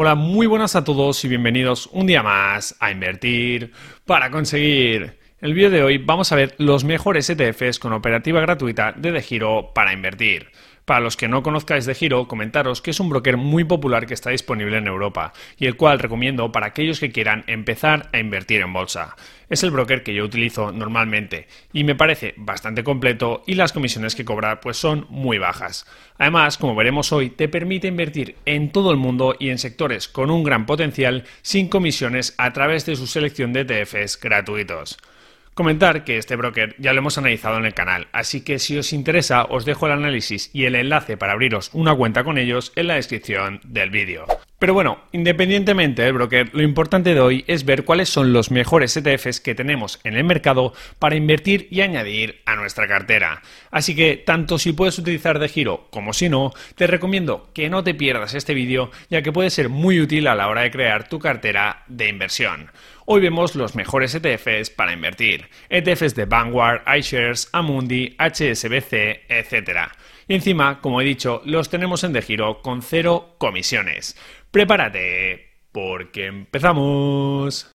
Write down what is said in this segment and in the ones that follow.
Hola, muy buenas a todos y bienvenidos un día más a Invertir para conseguir. En el vídeo de hoy vamos a ver los mejores ETFs con operativa gratuita de De Giro para invertir. Para los que no conozcáis de Giro, comentaros que es un broker muy popular que está disponible en Europa y el cual recomiendo para aquellos que quieran empezar a invertir en bolsa. Es el broker que yo utilizo normalmente y me parece bastante completo y las comisiones que cobra pues son muy bajas. Además, como veremos hoy, te permite invertir en todo el mundo y en sectores con un gran potencial sin comisiones a través de su selección de ETFs gratuitos. Comentar que este broker ya lo hemos analizado en el canal, así que si os interesa os dejo el análisis y el enlace para abriros una cuenta con ellos en la descripción del vídeo. Pero bueno, independientemente del broker, lo importante de hoy es ver cuáles son los mejores ETFs que tenemos en el mercado para invertir y añadir a nuestra cartera. Así que tanto si puedes utilizar de giro como si no, te recomiendo que no te pierdas este vídeo ya que puede ser muy útil a la hora de crear tu cartera de inversión. Hoy vemos los mejores ETFs para invertir. ETFs de Vanguard, iShares, Amundi, HSBC, etc. Y encima, como he dicho, los tenemos en De Giro con cero comisiones. Prepárate, porque empezamos.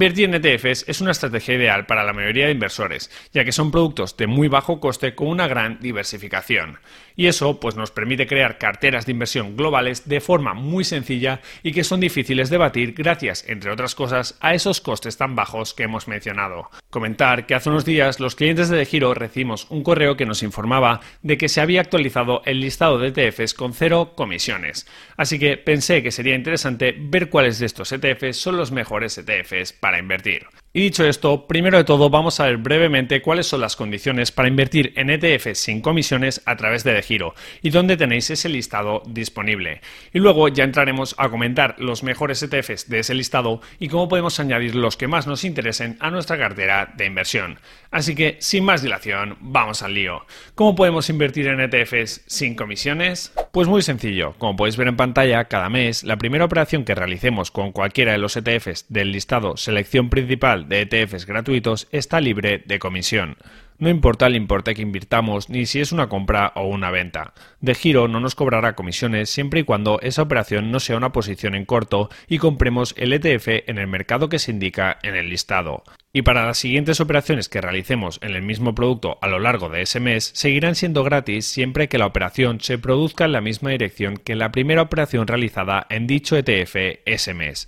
Invertir en ETFs es una estrategia ideal para la mayoría de inversores, ya que son productos de muy bajo coste con una gran diversificación. Y eso pues nos permite crear carteras de inversión globales de forma muy sencilla y que son difíciles de batir gracias, entre otras cosas, a esos costes tan bajos que hemos mencionado. Comentar que hace unos días los clientes de Giro recibimos un correo que nos informaba de que se había actualizado el listado de ETFs con cero comisiones. Así que pensé que sería interesante ver cuáles de estos ETFs son los mejores ETFs para invertir. Y dicho esto, primero de todo vamos a ver brevemente cuáles son las condiciones para invertir en ETFs sin comisiones a través de De Giro y dónde tenéis ese listado disponible. Y luego ya entraremos a comentar los mejores ETFs de ese listado y cómo podemos añadir los que más nos interesen a nuestra cartera de inversión. Así que, sin más dilación, vamos al lío. ¿Cómo podemos invertir en ETFs sin comisiones? Pues muy sencillo. Como podéis ver en pantalla, cada mes la primera operación que realicemos con cualquiera de los ETFs del listado selección principal de ETFs gratuitos está libre de comisión. No importa el importe que invirtamos ni si es una compra o una venta. De giro no nos cobrará comisiones siempre y cuando esa operación no sea una posición en corto y compremos el ETF en el mercado que se indica en el listado. Y para las siguientes operaciones que realicemos en el mismo producto a lo largo de ese mes seguirán siendo gratis siempre que la operación se produzca en la misma dirección que la primera operación realizada en dicho ETF ese mes.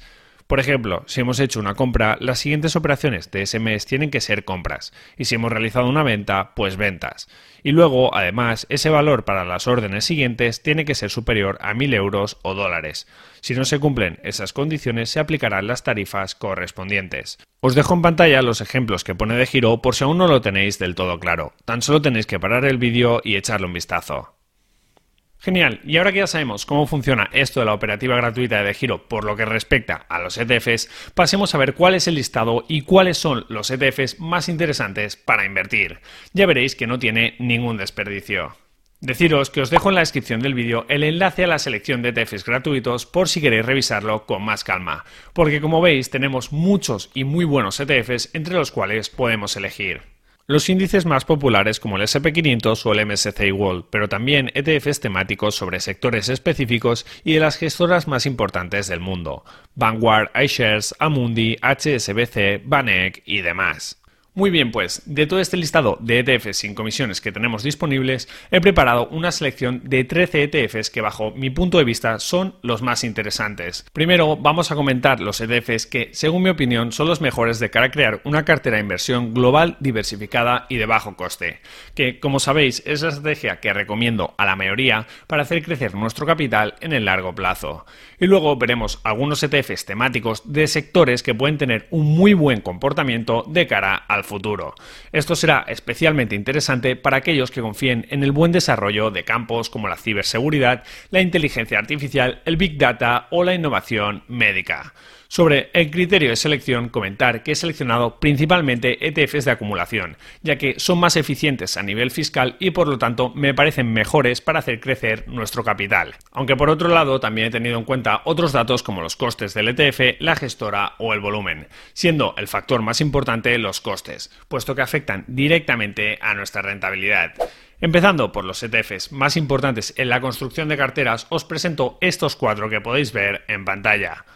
Por ejemplo, si hemos hecho una compra, las siguientes operaciones de ese mes tienen que ser compras, y si hemos realizado una venta, pues ventas. Y luego, además, ese valor para las órdenes siguientes tiene que ser superior a 1.000 euros o dólares. Si no se cumplen esas condiciones, se aplicarán las tarifas correspondientes. Os dejo en pantalla los ejemplos que pone de giro por si aún no lo tenéis del todo claro. Tan solo tenéis que parar el vídeo y echarle un vistazo. Genial, y ahora que ya sabemos cómo funciona esto de la operativa gratuita de giro por lo que respecta a los ETFs, pasemos a ver cuál es el listado y cuáles son los ETFs más interesantes para invertir. Ya veréis que no tiene ningún desperdicio. Deciros que os dejo en la descripción del vídeo el enlace a la selección de ETFs gratuitos por si queréis revisarlo con más calma, porque como veis tenemos muchos y muy buenos ETFs entre los cuales podemos elegir los índices más populares como el SP500 o el MSCI World, pero también ETFs temáticos sobre sectores específicos y de las gestoras más importantes del mundo, Vanguard, iShares, Amundi, HSBC, Banek y demás. Muy bien, pues de todo este listado de ETFs sin comisiones que tenemos disponibles, he preparado una selección de 13 ETFs que bajo mi punto de vista son los más interesantes. Primero vamos a comentar los ETFs que, según mi opinión, son los mejores de cara a crear una cartera de inversión global, diversificada y de bajo coste, que, como sabéis, es la estrategia que recomiendo a la mayoría para hacer crecer nuestro capital en el largo plazo. Y luego veremos algunos ETFs temáticos de sectores que pueden tener un muy buen comportamiento de cara futuro. Esto será especialmente interesante para aquellos que confíen en el buen desarrollo de campos como la ciberseguridad, la inteligencia artificial, el big data o la innovación médica. Sobre el criterio de selección, comentar que he seleccionado principalmente ETFs de acumulación, ya que son más eficientes a nivel fiscal y por lo tanto me parecen mejores para hacer crecer nuestro capital. Aunque por otro lado también he tenido en cuenta otros datos como los costes del ETF, la gestora o el volumen, siendo el factor más importante los costes, puesto que afectan directamente a nuestra rentabilidad. Empezando por los ETFs más importantes en la construcción de carteras, os presento estos cuatro que podéis ver en pantalla.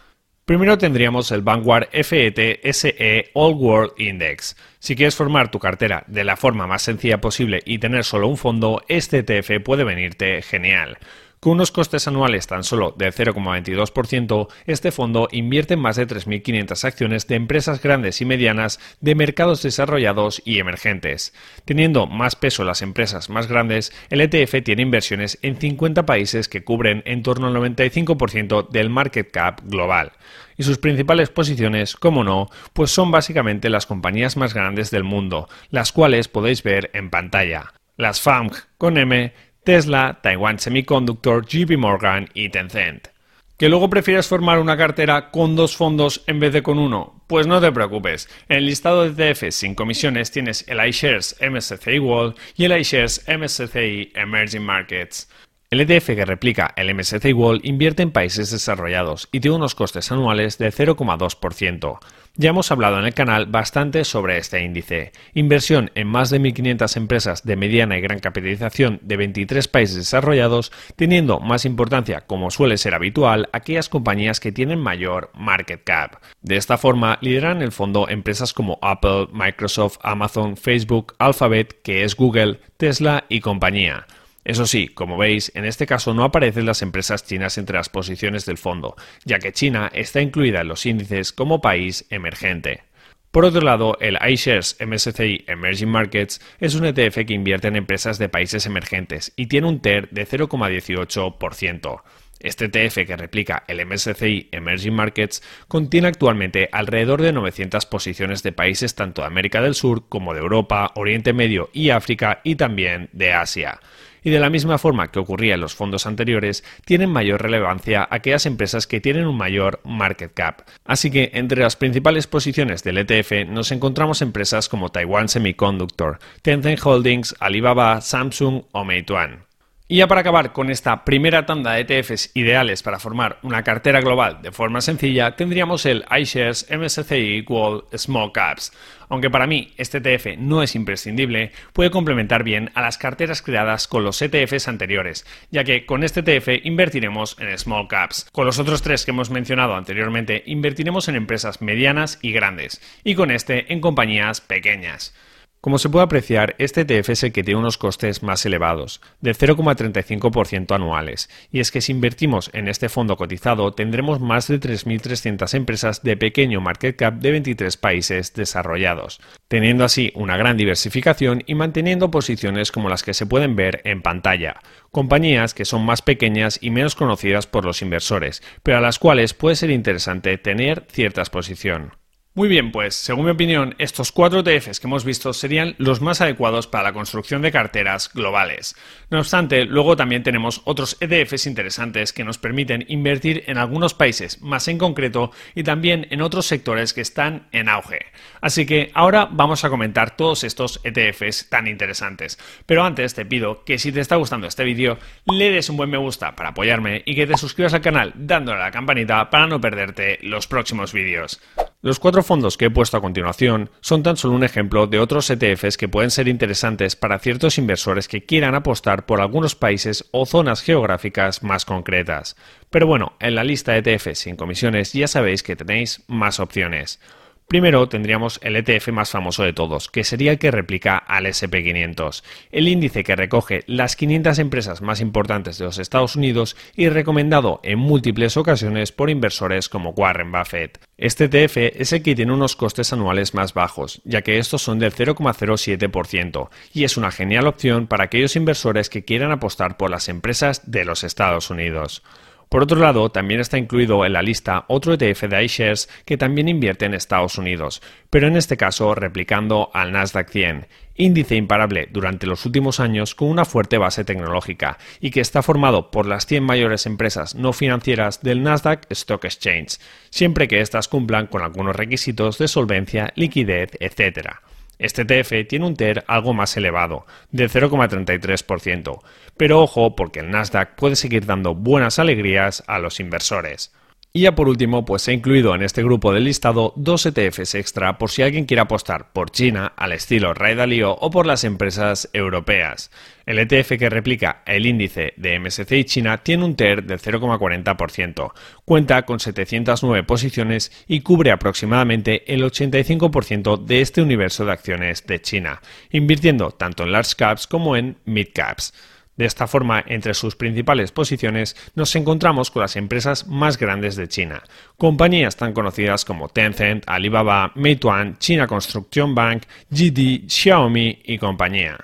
Primero tendríamos el Vanguard FET SE All World Index. Si quieres formar tu cartera de la forma más sencilla posible y tener solo un fondo, este ETF puede venirte genial. Con unos costes anuales tan solo del 0,22%, este fondo invierte en más de 3.500 acciones de empresas grandes y medianas de mercados desarrollados y emergentes. Teniendo más peso las empresas más grandes, el ETF tiene inversiones en 50 países que cubren en torno al 95% del market cap global. Y sus principales posiciones, como no, pues son básicamente las compañías más grandes del mundo, las cuales podéis ver en pantalla. Las FAMG con M Tesla, Taiwan Semiconductor, JP Morgan y Tencent. ¿Que luego prefieres formar una cartera con dos fondos en vez de con uno? Pues no te preocupes. En el listado de ETFs sin comisiones tienes el iShares MSCI World y el iShares MSCI Emerging Markets. El ETF que replica el MSCI World invierte en países desarrollados y tiene unos costes anuales de 0,2%. Ya hemos hablado en el canal bastante sobre este índice. Inversión en más de 1.500 empresas de mediana y gran capitalización de 23 países desarrollados, teniendo más importancia, como suele ser habitual, aquellas compañías que tienen mayor market cap. De esta forma, lideran el fondo empresas como Apple, Microsoft, Amazon, Facebook, Alphabet, que es Google, Tesla y compañía. Eso sí, como veis, en este caso no aparecen las empresas chinas entre las posiciones del fondo, ya que China está incluida en los índices como país emergente. Por otro lado, el iShares MSCI Emerging Markets es un ETF que invierte en empresas de países emergentes y tiene un TER de 0,18%. Este ETF que replica el MSCI Emerging Markets contiene actualmente alrededor de 900 posiciones de países tanto de América del Sur como de Europa, Oriente Medio y África y también de Asia y de la misma forma que ocurría en los fondos anteriores, tienen mayor relevancia aquellas empresas que tienen un mayor market cap. Así que entre las principales posiciones del ETF nos encontramos empresas como Taiwan Semiconductor, Tencent Holdings, Alibaba, Samsung o Meituan. Y ya para acabar con esta primera tanda de ETFs ideales para formar una cartera global de forma sencilla, tendríamos el iShares MSCI World Small Caps. Aunque para mí este ETF no es imprescindible, puede complementar bien a las carteras creadas con los ETFs anteriores, ya que con este ETF invertiremos en Small Caps. Con los otros tres que hemos mencionado anteriormente, invertiremos en empresas medianas y grandes, y con este en compañías pequeñas. Como se puede apreciar, este ETF es el que tiene unos costes más elevados, de 0,35% anuales, y es que si invertimos en este fondo cotizado tendremos más de 3.300 empresas de pequeño market cap de 23 países desarrollados, teniendo así una gran diversificación y manteniendo posiciones como las que se pueden ver en pantalla, compañías que son más pequeñas y menos conocidas por los inversores, pero a las cuales puede ser interesante tener cierta exposición. Muy bien, pues según mi opinión, estos cuatro ETFs que hemos visto serían los más adecuados para la construcción de carteras globales. No obstante, luego también tenemos otros ETFs interesantes que nos permiten invertir en algunos países más en concreto y también en otros sectores que están en auge. Así que ahora vamos a comentar todos estos ETFs tan interesantes. Pero antes te pido que si te está gustando este vídeo, le des un buen me gusta para apoyarme y que te suscribas al canal dándole a la campanita para no perderte los próximos vídeos. Los cuatro fondos que he puesto a continuación son tan solo un ejemplo de otros ETFs que pueden ser interesantes para ciertos inversores que quieran apostar por algunos países o zonas geográficas más concretas. Pero bueno, en la lista de ETFs sin comisiones ya sabéis que tenéis más opciones. Primero tendríamos el ETF más famoso de todos, que sería el que replica al SP500, el índice que recoge las 500 empresas más importantes de los Estados Unidos y recomendado en múltiples ocasiones por inversores como Warren Buffett. Este ETF es el que tiene unos costes anuales más bajos, ya que estos son del 0,07%, y es una genial opción para aquellos inversores que quieran apostar por las empresas de los Estados Unidos. Por otro lado, también está incluido en la lista otro ETF de iShares que también invierte en Estados Unidos, pero en este caso replicando al Nasdaq 100, índice imparable durante los últimos años con una fuerte base tecnológica y que está formado por las 100 mayores empresas no financieras del Nasdaq Stock Exchange, siempre que éstas cumplan con algunos requisitos de solvencia, liquidez, etc. Este ETF tiene un TER algo más elevado, de 0,33%, pero ojo porque el Nasdaq puede seguir dando buenas alegrías a los inversores. Y ya por último, pues he incluido en este grupo del listado dos ETFs extra por si alguien quiere apostar por China al estilo Ray Dalio o por las empresas europeas. El ETF que replica el índice de MSCI China tiene un TER del 0,40%, cuenta con 709 posiciones y cubre aproximadamente el 85% de este universo de acciones de China, invirtiendo tanto en large caps como en mid caps. De esta forma, entre sus principales posiciones nos encontramos con las empresas más grandes de China, compañías tan conocidas como Tencent, Alibaba, Meituan, China Construction Bank, GD, Xiaomi y compañía.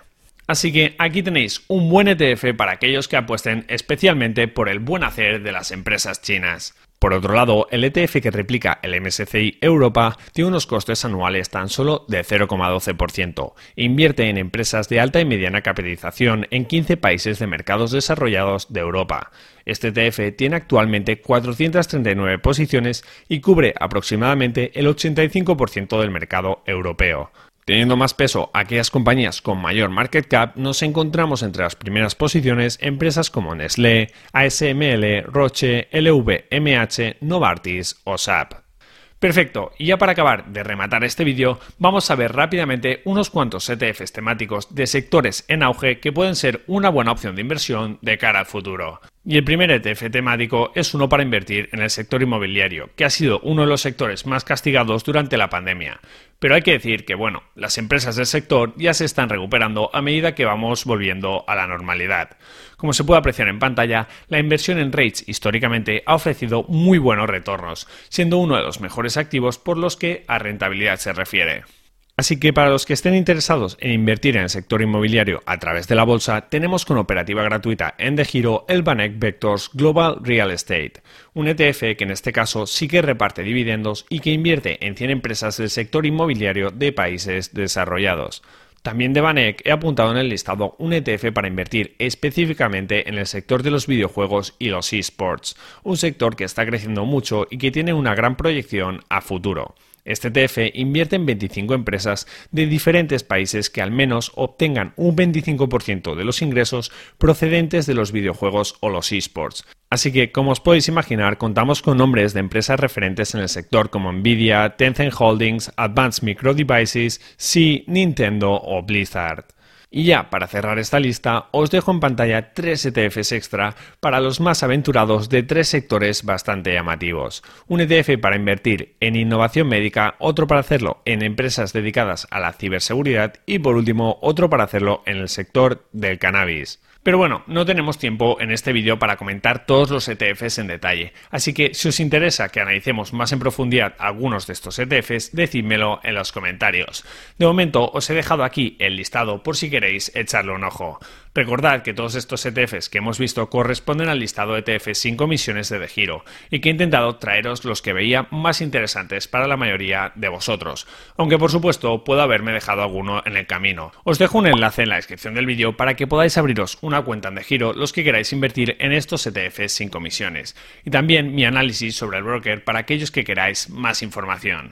Así que aquí tenéis un buen ETF para aquellos que apuesten especialmente por el buen hacer de las empresas chinas. Por otro lado, el ETF que replica el MSCI Europa tiene unos costes anuales tan solo de 0,12%. Invierte en empresas de alta y mediana capitalización en 15 países de mercados desarrollados de Europa. Este ETF tiene actualmente 439 posiciones y cubre aproximadamente el 85% del mercado europeo. Teniendo más peso aquellas compañías con mayor market cap, nos encontramos entre las primeras posiciones empresas como Nestlé, ASML, Roche, LVMH, Novartis o SAP. Perfecto, y ya para acabar de rematar este vídeo, vamos a ver rápidamente unos cuantos ETFs temáticos de sectores en auge que pueden ser una buena opción de inversión de cara al futuro. Y el primer ETF temático es uno para invertir en el sector inmobiliario, que ha sido uno de los sectores más castigados durante la pandemia. Pero hay que decir que, bueno, las empresas del sector ya se están recuperando a medida que vamos volviendo a la normalidad. Como se puede apreciar en pantalla, la inversión en REITs históricamente ha ofrecido muy buenos retornos, siendo uno de los mejores activos por los que a rentabilidad se refiere. Así que para los que estén interesados en invertir en el sector inmobiliario a través de la bolsa, tenemos con operativa gratuita en De Giro el Banek Vectors Global Real Estate, un ETF que en este caso sí que reparte dividendos y que invierte en 100 empresas del sector inmobiliario de países desarrollados. También de Banek he apuntado en el listado un ETF para invertir específicamente en el sector de los videojuegos y los esports, un sector que está creciendo mucho y que tiene una gran proyección a futuro. Este ETF invierte en 25 empresas de diferentes países que al menos obtengan un 25% de los ingresos procedentes de los videojuegos o los esports. Así que, como os podéis imaginar, contamos con nombres de empresas referentes en el sector como Nvidia, Tencent Holdings, Advanced Micro Devices, Sea, Nintendo o Blizzard. Y ya, para cerrar esta lista, os dejo en pantalla tres ETFs extra para los más aventurados de tres sectores bastante llamativos. Un ETF para invertir en innovación médica, otro para hacerlo en empresas dedicadas a la ciberseguridad y por último otro para hacerlo en el sector del cannabis. Pero bueno, no tenemos tiempo en este vídeo para comentar todos los ETFs en detalle, así que si os interesa que analicemos más en profundidad algunos de estos ETFs, decídmelo en los comentarios. De momento os he dejado aquí el listado por si queréis echarle un ojo. Recordad que todos estos ETFs que hemos visto corresponden al listado ETF sin comisiones de, de giro y que he intentado traeros los que veía más interesantes para la mayoría de vosotros, aunque por supuesto puedo haberme dejado alguno en el camino. Os dejo un enlace en la descripción del vídeo para que podáis abriros una cuenta en de giro los que queráis invertir en estos ETFs sin comisiones y también mi análisis sobre el broker para aquellos que queráis más información.